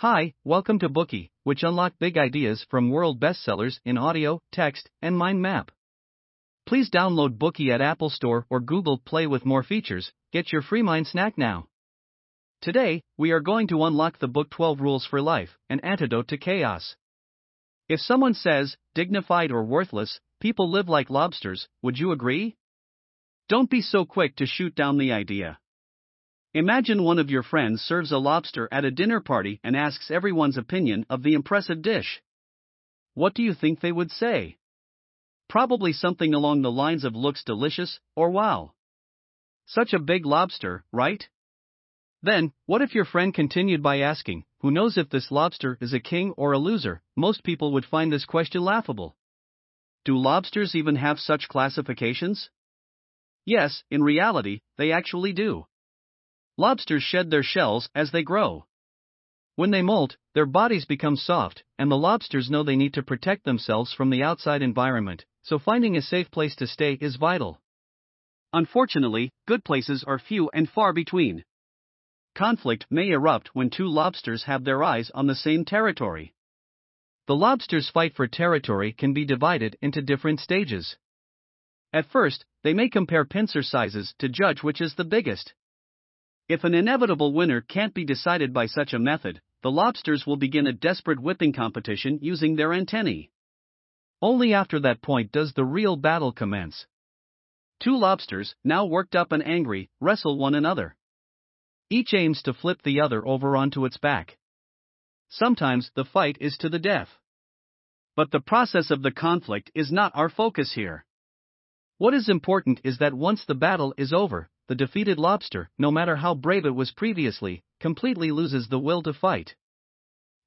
Hi, welcome to Bookey, which unlock big ideas from world bestsellers in audio, text, and mind map. Please download Bookey at Apple Store or Google Play with more features. Get your free mind snack now. Today, we are going to unlock the book 12 Rules for Life, an antidote to chaos. If someone says, dignified or worthless, people live like lobsters, would you agree? Don't be so quick to shoot down the idea. Imagine one of your friends serves a lobster at a dinner party and asks everyone's opinion of the impressive dish. What do you think they would say? Probably something along the lines of looks delicious or wow. Such a big lobster, right? Then, what if your friend continued by asking, Who knows if this lobster is a king or a loser? Most people would find this question laughable. Do lobsters even have such classifications? Yes, in reality, they actually do. Lobsters shed their shells as they grow. When they molt, their bodies become soft, and the lobsters know they need to protect themselves from the outside environment, so finding a safe place to stay is vital. Unfortunately, good places are few and far between. Conflict may erupt when two lobsters have their eyes on the same territory. The lobsters' fight for territory can be divided into different stages. At first, they may compare pincer sizes to judge which is the biggest. If an inevitable winner can't be decided by such a method, the lobsters will begin a desperate whipping competition using their antennae. Only after that point does the real battle commence. Two lobsters, now worked up and angry, wrestle one another. Each aims to flip the other over onto its back. Sometimes the fight is to the death. But the process of the conflict is not our focus here. What is important is that once the battle is over, the defeated lobster, no matter how brave it was previously, completely loses the will to fight.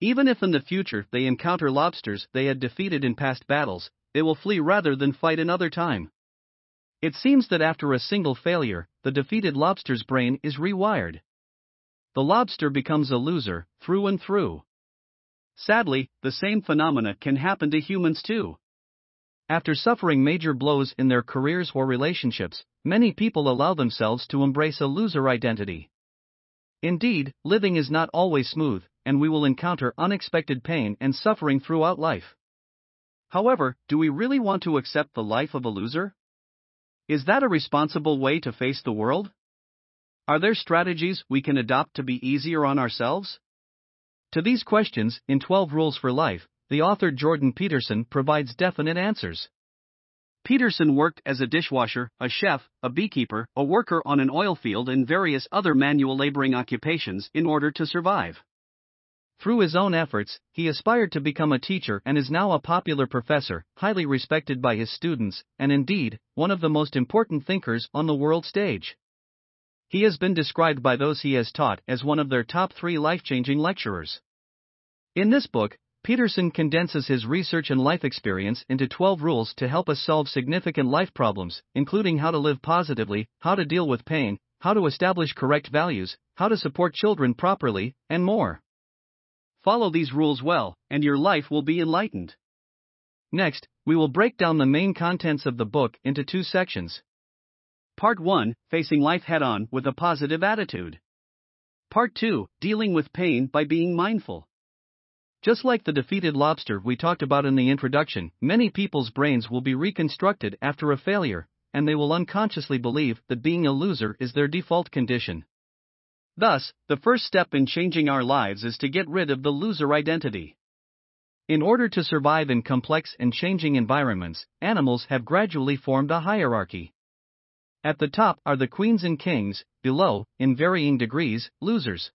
Even if in the future they encounter lobsters they had defeated in past battles, they will flee rather than fight another time. It seems that after a single failure, the defeated lobster's brain is rewired. The lobster becomes a loser, through and through. Sadly, the same phenomena can happen to humans too. After suffering major blows in their careers or relationships, many people allow themselves to embrace a loser identity. Indeed, living is not always smooth, and we will encounter unexpected pain and suffering throughout life. However, do we really want to accept the life of a loser? Is that a responsible way to face the world? Are there strategies we can adopt to be easier on ourselves? To these questions, in 12 Rules for Life, the author Jordan Peterson provides definite answers. Peterson worked as a dishwasher, a chef, a beekeeper, a worker on an oil field, and various other manual laboring occupations in order to survive. Through his own efforts, he aspired to become a teacher and is now a popular professor, highly respected by his students, and indeed, one of the most important thinkers on the world stage. He has been described by those he has taught as one of their top three life changing lecturers. In this book, Peterson condenses his research and life experience into 12 rules to help us solve significant life problems, including how to live positively, how to deal with pain, how to establish correct values, how to support children properly, and more. Follow these rules well, and your life will be enlightened. Next, we will break down the main contents of the book into two sections. Part 1 Facing Life Head On with a Positive Attitude. Part 2 Dealing with Pain by Being Mindful. Just like the defeated lobster we talked about in the introduction, many people's brains will be reconstructed after a failure, and they will unconsciously believe that being a loser is their default condition. Thus, the first step in changing our lives is to get rid of the loser identity. In order to survive in complex and changing environments, animals have gradually formed a hierarchy. At the top are the queens and kings, below, in varying degrees, losers.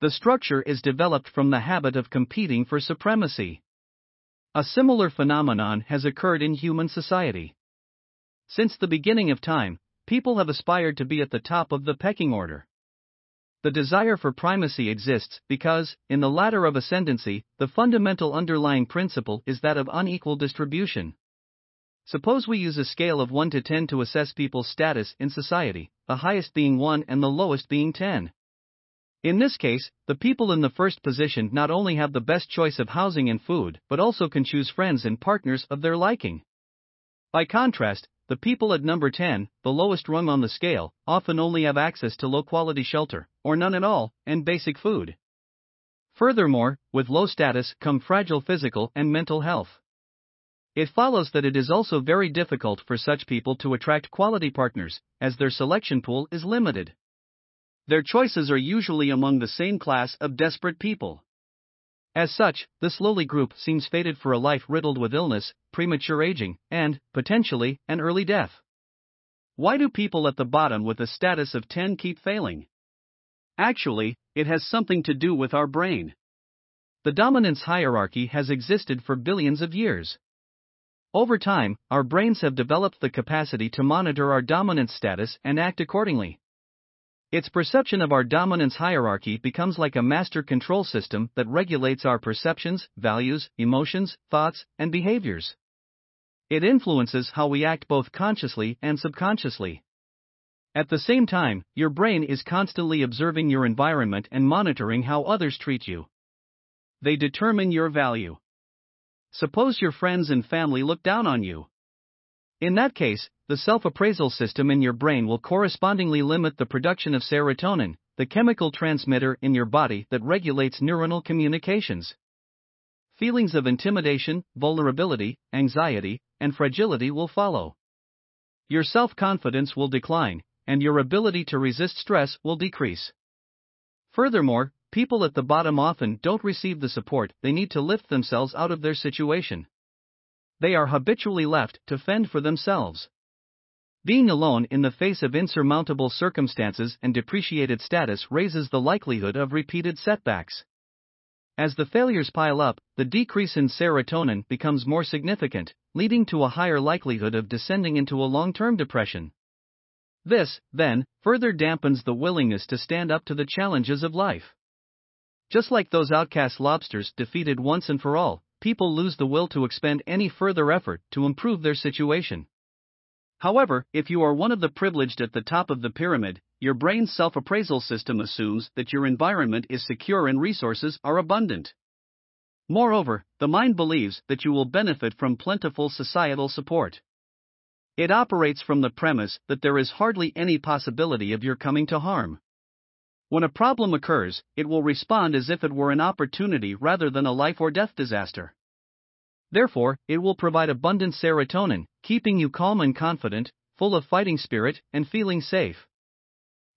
The structure is developed from the habit of competing for supremacy. A similar phenomenon has occurred in human society. Since the beginning of time, people have aspired to be at the top of the pecking order. The desire for primacy exists because, in the ladder of ascendancy, the fundamental underlying principle is that of unequal distribution. Suppose we use a scale of 1 to 10 to assess people's status in society, the highest being 1 and the lowest being 10. In this case, the people in the first position not only have the best choice of housing and food, but also can choose friends and partners of their liking. By contrast, the people at number 10, the lowest rung on the scale, often only have access to low quality shelter, or none at all, and basic food. Furthermore, with low status come fragile physical and mental health. It follows that it is also very difficult for such people to attract quality partners, as their selection pool is limited. Their choices are usually among the same class of desperate people. As such, this lowly group seems fated for a life riddled with illness, premature aging, and, potentially, an early death. Why do people at the bottom with a status of 10 keep failing? Actually, it has something to do with our brain. The dominance hierarchy has existed for billions of years. Over time, our brains have developed the capacity to monitor our dominance status and act accordingly. Its perception of our dominance hierarchy becomes like a master control system that regulates our perceptions, values, emotions, thoughts, and behaviors. It influences how we act both consciously and subconsciously. At the same time, your brain is constantly observing your environment and monitoring how others treat you. They determine your value. Suppose your friends and family look down on you. In that case, the self appraisal system in your brain will correspondingly limit the production of serotonin, the chemical transmitter in your body that regulates neuronal communications. Feelings of intimidation, vulnerability, anxiety, and fragility will follow. Your self confidence will decline, and your ability to resist stress will decrease. Furthermore, people at the bottom often don't receive the support they need to lift themselves out of their situation. They are habitually left to fend for themselves. Being alone in the face of insurmountable circumstances and depreciated status raises the likelihood of repeated setbacks. As the failures pile up, the decrease in serotonin becomes more significant, leading to a higher likelihood of descending into a long term depression. This, then, further dampens the willingness to stand up to the challenges of life. Just like those outcast lobsters defeated once and for all, people lose the will to expend any further effort to improve their situation. However, if you are one of the privileged at the top of the pyramid, your brain's self appraisal system assumes that your environment is secure and resources are abundant. Moreover, the mind believes that you will benefit from plentiful societal support. It operates from the premise that there is hardly any possibility of your coming to harm. When a problem occurs, it will respond as if it were an opportunity rather than a life or death disaster. Therefore, it will provide abundant serotonin, keeping you calm and confident, full of fighting spirit, and feeling safe.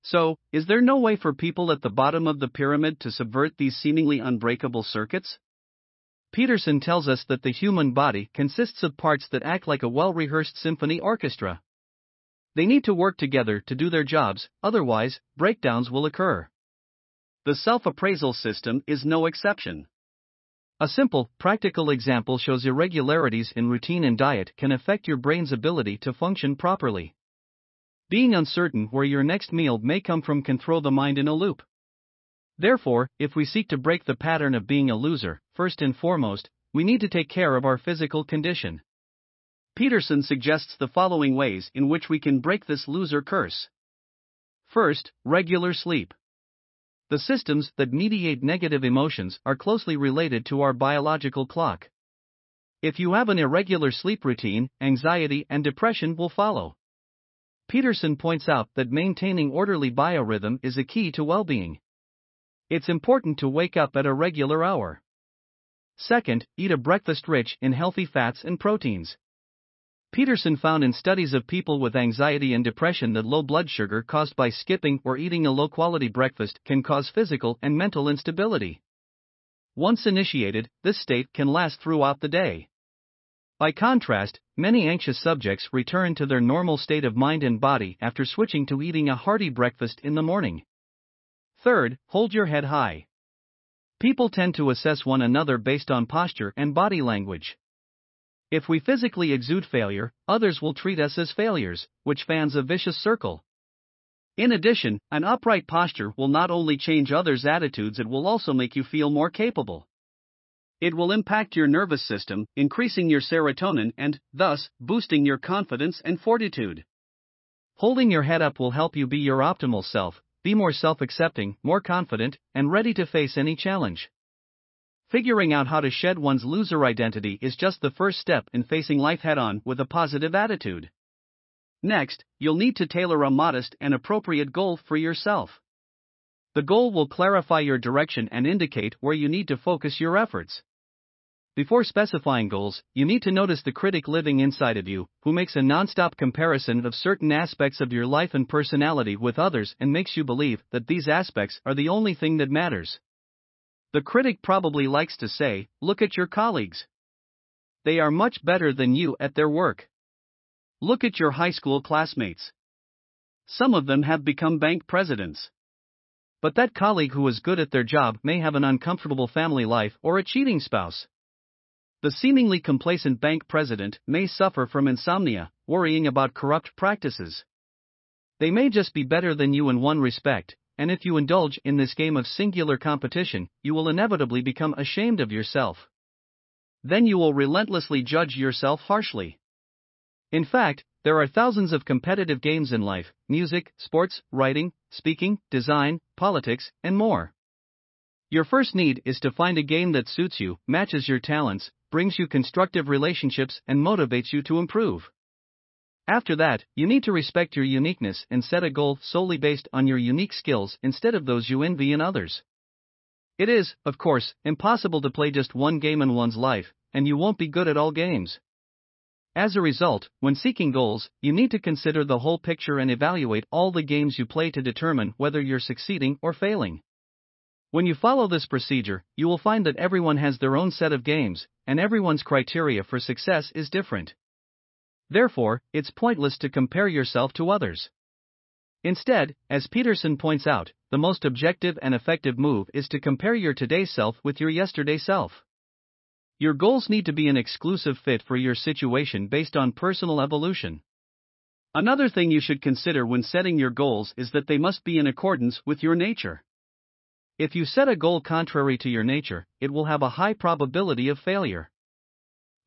So, is there no way for people at the bottom of the pyramid to subvert these seemingly unbreakable circuits? Peterson tells us that the human body consists of parts that act like a well rehearsed symphony orchestra. They need to work together to do their jobs, otherwise, breakdowns will occur. The self appraisal system is no exception. A simple, practical example shows irregularities in routine and diet can affect your brain's ability to function properly. Being uncertain where your next meal may come from can throw the mind in a loop. Therefore, if we seek to break the pattern of being a loser, first and foremost, we need to take care of our physical condition. Peterson suggests the following ways in which we can break this loser curse. First, regular sleep. The systems that mediate negative emotions are closely related to our biological clock. If you have an irregular sleep routine, anxiety and depression will follow. Peterson points out that maintaining orderly biorhythm is a key to well being. It's important to wake up at a regular hour. Second, eat a breakfast rich in healthy fats and proteins. Peterson found in studies of people with anxiety and depression that low blood sugar caused by skipping or eating a low quality breakfast can cause physical and mental instability. Once initiated, this state can last throughout the day. By contrast, many anxious subjects return to their normal state of mind and body after switching to eating a hearty breakfast in the morning. Third, hold your head high. People tend to assess one another based on posture and body language. If we physically exude failure, others will treat us as failures, which fans a vicious circle. In addition, an upright posture will not only change others' attitudes, it will also make you feel more capable. It will impact your nervous system, increasing your serotonin and, thus, boosting your confidence and fortitude. Holding your head up will help you be your optimal self, be more self accepting, more confident, and ready to face any challenge. Figuring out how to shed one's loser identity is just the first step in facing life head on with a positive attitude. Next, you'll need to tailor a modest and appropriate goal for yourself. The goal will clarify your direction and indicate where you need to focus your efforts. Before specifying goals, you need to notice the critic living inside of you, who makes a non-stop comparison of certain aspects of your life and personality with others and makes you believe that these aspects are the only thing that matters. The critic probably likes to say, Look at your colleagues. They are much better than you at their work. Look at your high school classmates. Some of them have become bank presidents. But that colleague who is good at their job may have an uncomfortable family life or a cheating spouse. The seemingly complacent bank president may suffer from insomnia, worrying about corrupt practices. They may just be better than you in one respect, and if you indulge in this game of singular competition, you will inevitably become ashamed of yourself. Then you will relentlessly judge yourself harshly. In fact, there are thousands of competitive games in life music, sports, writing, speaking, design, politics, and more. Your first need is to find a game that suits you, matches your talents, brings you constructive relationships, and motivates you to improve. After that, you need to respect your uniqueness and set a goal solely based on your unique skills instead of those you envy in others. It is, of course, impossible to play just one game in one's life, and you won't be good at all games. As a result, when seeking goals, you need to consider the whole picture and evaluate all the games you play to determine whether you're succeeding or failing. When you follow this procedure, you will find that everyone has their own set of games, and everyone's criteria for success is different. Therefore, it's pointless to compare yourself to others. Instead, as Peterson points out, the most objective and effective move is to compare your today self with your yesterday self. Your goals need to be an exclusive fit for your situation based on personal evolution. Another thing you should consider when setting your goals is that they must be in accordance with your nature. If you set a goal contrary to your nature, it will have a high probability of failure.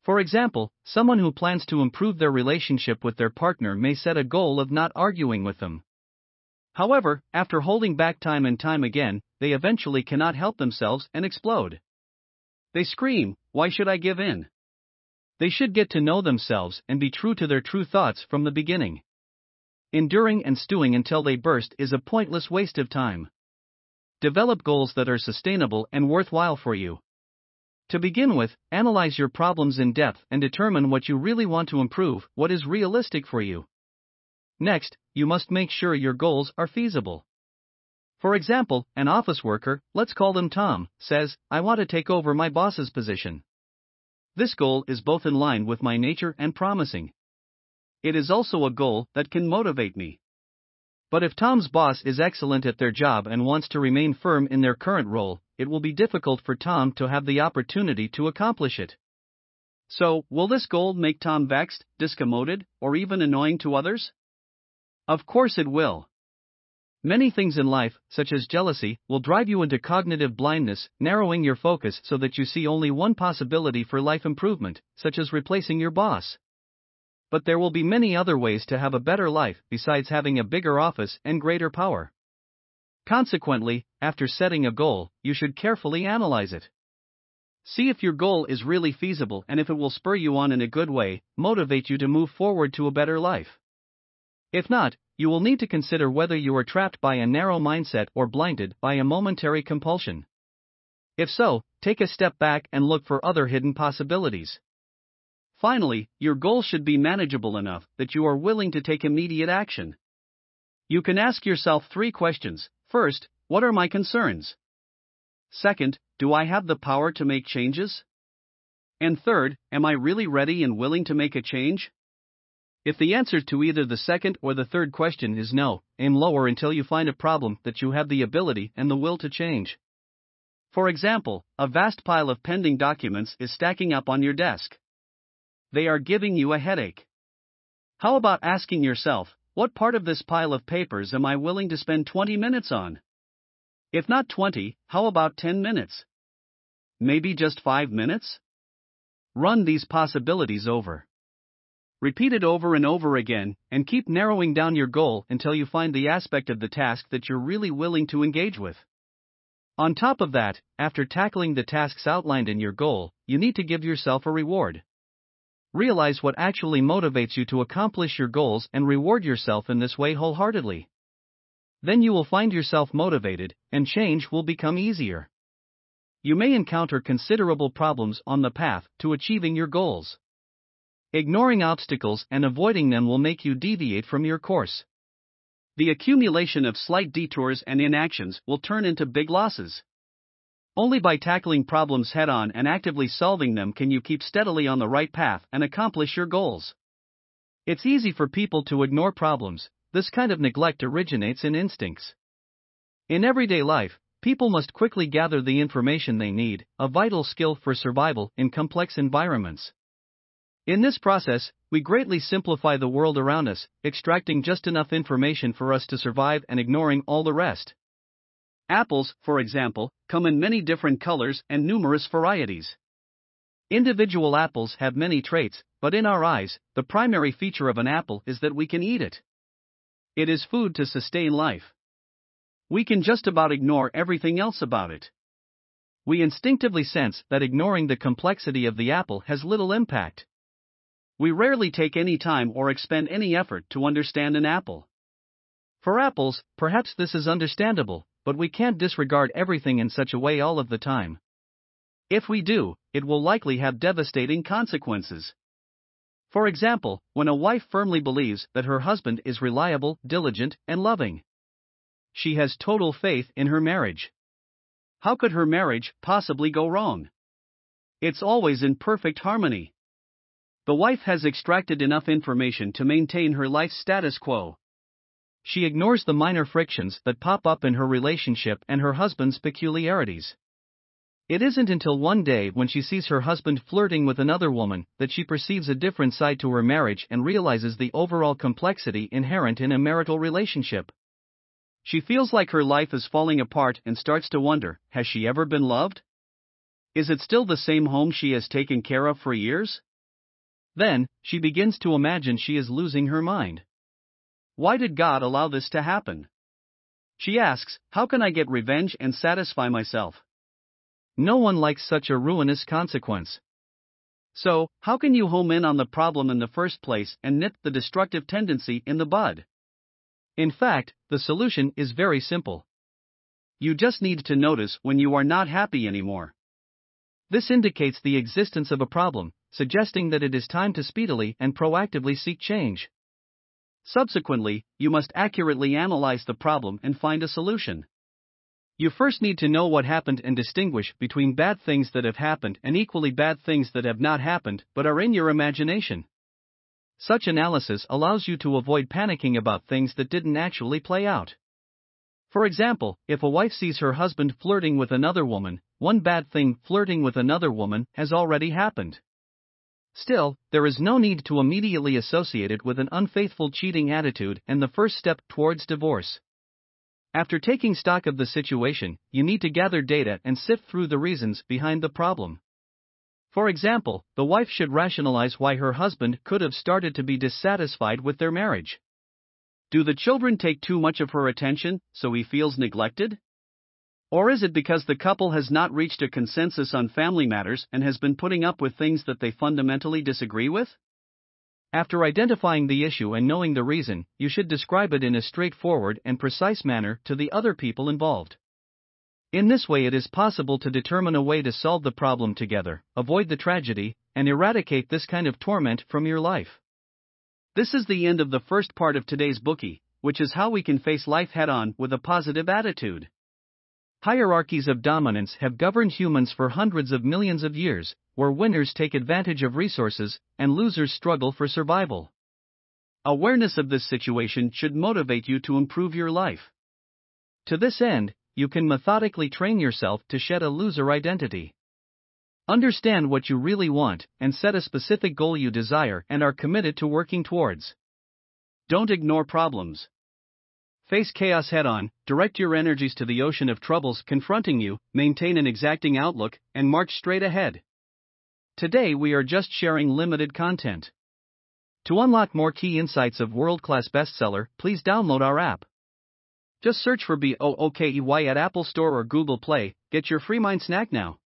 For example, someone who plans to improve their relationship with their partner may set a goal of not arguing with them. However, after holding back time and time again, they eventually cannot help themselves and explode. They scream, Why should I give in? They should get to know themselves and be true to their true thoughts from the beginning. Enduring and stewing until they burst is a pointless waste of time. Develop goals that are sustainable and worthwhile for you. To begin with, analyze your problems in depth and determine what you really want to improve, what is realistic for you. Next, you must make sure your goals are feasible. For example, an office worker, let's call them Tom, says, I want to take over my boss's position. This goal is both in line with my nature and promising. It is also a goal that can motivate me. But if Tom's boss is excellent at their job and wants to remain firm in their current role, it will be difficult for Tom to have the opportunity to accomplish it. So, will this goal make Tom vexed, discommoded, or even annoying to others? Of course it will. Many things in life, such as jealousy, will drive you into cognitive blindness, narrowing your focus so that you see only one possibility for life improvement, such as replacing your boss but there will be many other ways to have a better life besides having a bigger office and greater power. Consequently, after setting a goal, you should carefully analyze it. See if your goal is really feasible and if it will spur you on in a good way, motivate you to move forward to a better life. If not, you will need to consider whether you are trapped by a narrow mindset or blinded by a momentary compulsion. If so, take a step back and look for other hidden possibilities. Finally, your goal should be manageable enough that you are willing to take immediate action. You can ask yourself three questions. First, what are my concerns? Second, do I have the power to make changes? And third, am I really ready and willing to make a change? If the answer to either the second or the third question is no, aim lower until you find a problem that you have the ability and the will to change. For example, a vast pile of pending documents is stacking up on your desk they are giving you a headache. How about asking yourself, what part of this pile of papers am I willing to spend 20 minutes on? If not 20, how about 10 minutes? Maybe just 5 minutes? Run these possibilities over. Repeat it over and over again, and keep narrowing down your goal until you find the aspect of the task that you're really willing to engage with. On top of that, after tackling the tasks outlined in your goal, you need to give yourself a reward. Realize what actually motivates you to accomplish your goals and reward yourself in this way wholeheartedly. Then you will find yourself motivated, and change will become easier. You may encounter considerable problems on the path to achieving your goals. Ignoring obstacles and avoiding them will make you deviate from your course. The accumulation of slight detours and inactions will turn into big losses. Only by tackling problems head on and actively solving them can you keep steadily on the right path and accomplish your goals. It's easy for people to ignore problems, this kind of neglect originates in instincts. In everyday life, people must quickly gather the information they need, a vital skill for survival in complex environments. In this process, we greatly simplify the world around us, extracting just enough information for us to survive and ignoring all the rest. Apples, for example, come in many different colors and numerous varieties. Individual apples have many traits, but in our eyes, the primary feature of an apple is that we can eat it. It is food to sustain life. We can just about ignore everything else about it. We instinctively sense that ignoring the complexity of the apple has little impact. We rarely take any time or expend any effort to understand an apple. For apples, perhaps this is understandable, but we can't disregard everything in such a way all of the time. If we do, it will likely have devastating consequences. For example, when a wife firmly believes that her husband is reliable, diligent, and loving, she has total faith in her marriage. How could her marriage possibly go wrong? It's always in perfect harmony. The wife has extracted enough information to maintain her life status quo. She ignores the minor frictions that pop up in her relationship and her husband's peculiarities. It isn't until one day when she sees her husband flirting with another woman that she perceives a different side to her marriage and realizes the overall complexity inherent in a marital relationship. She feels like her life is falling apart and starts to wonder has she ever been loved? Is it still the same home she has taken care of for years? Then, she begins to imagine she is losing her mind. Why did God allow this to happen? She asks, How can I get revenge and satisfy myself? No one likes such a ruinous consequence. So, how can you home in on the problem in the first place and nip the destructive tendency in the bud? In fact, the solution is very simple. You just need to notice when you are not happy anymore. This indicates the existence of a problem, suggesting that it is time to speedily and proactively seek change. Subsequently, you must accurately analyze the problem and find a solution. You first need to know what happened and distinguish between bad things that have happened and equally bad things that have not happened but are in your imagination. Such analysis allows you to avoid panicking about things that didn't actually play out. For example, if a wife sees her husband flirting with another woman, one bad thing flirting with another woman has already happened. Still, there is no need to immediately associate it with an unfaithful cheating attitude and the first step towards divorce. After taking stock of the situation, you need to gather data and sift through the reasons behind the problem. For example, the wife should rationalize why her husband could have started to be dissatisfied with their marriage. Do the children take too much of her attention, so he feels neglected? Or is it because the couple has not reached a consensus on family matters and has been putting up with things that they fundamentally disagree with? After identifying the issue and knowing the reason, you should describe it in a straightforward and precise manner to the other people involved. In this way, it is possible to determine a way to solve the problem together, avoid the tragedy, and eradicate this kind of torment from your life. This is the end of the first part of today's Bookey, which is how we can face life head on with a positive attitude. Hierarchies of dominance have governed humans for hundreds of millions of years, where winners take advantage of resources and losers struggle for survival. Awareness of this situation should motivate you to improve your life. To this end, you can methodically train yourself to shed a loser identity. Understand what you really want and set a specific goal you desire and are committed to working towards. Don't ignore problems. Face chaos head on, direct your energies to the ocean of troubles confronting you, maintain an exacting outlook, and march straight ahead. Today we are just sharing limited content. To unlock more key insights of world class bestseller, please download our app. Just search for BOOKEY at Apple Store or Google Play, get your free mind snack now.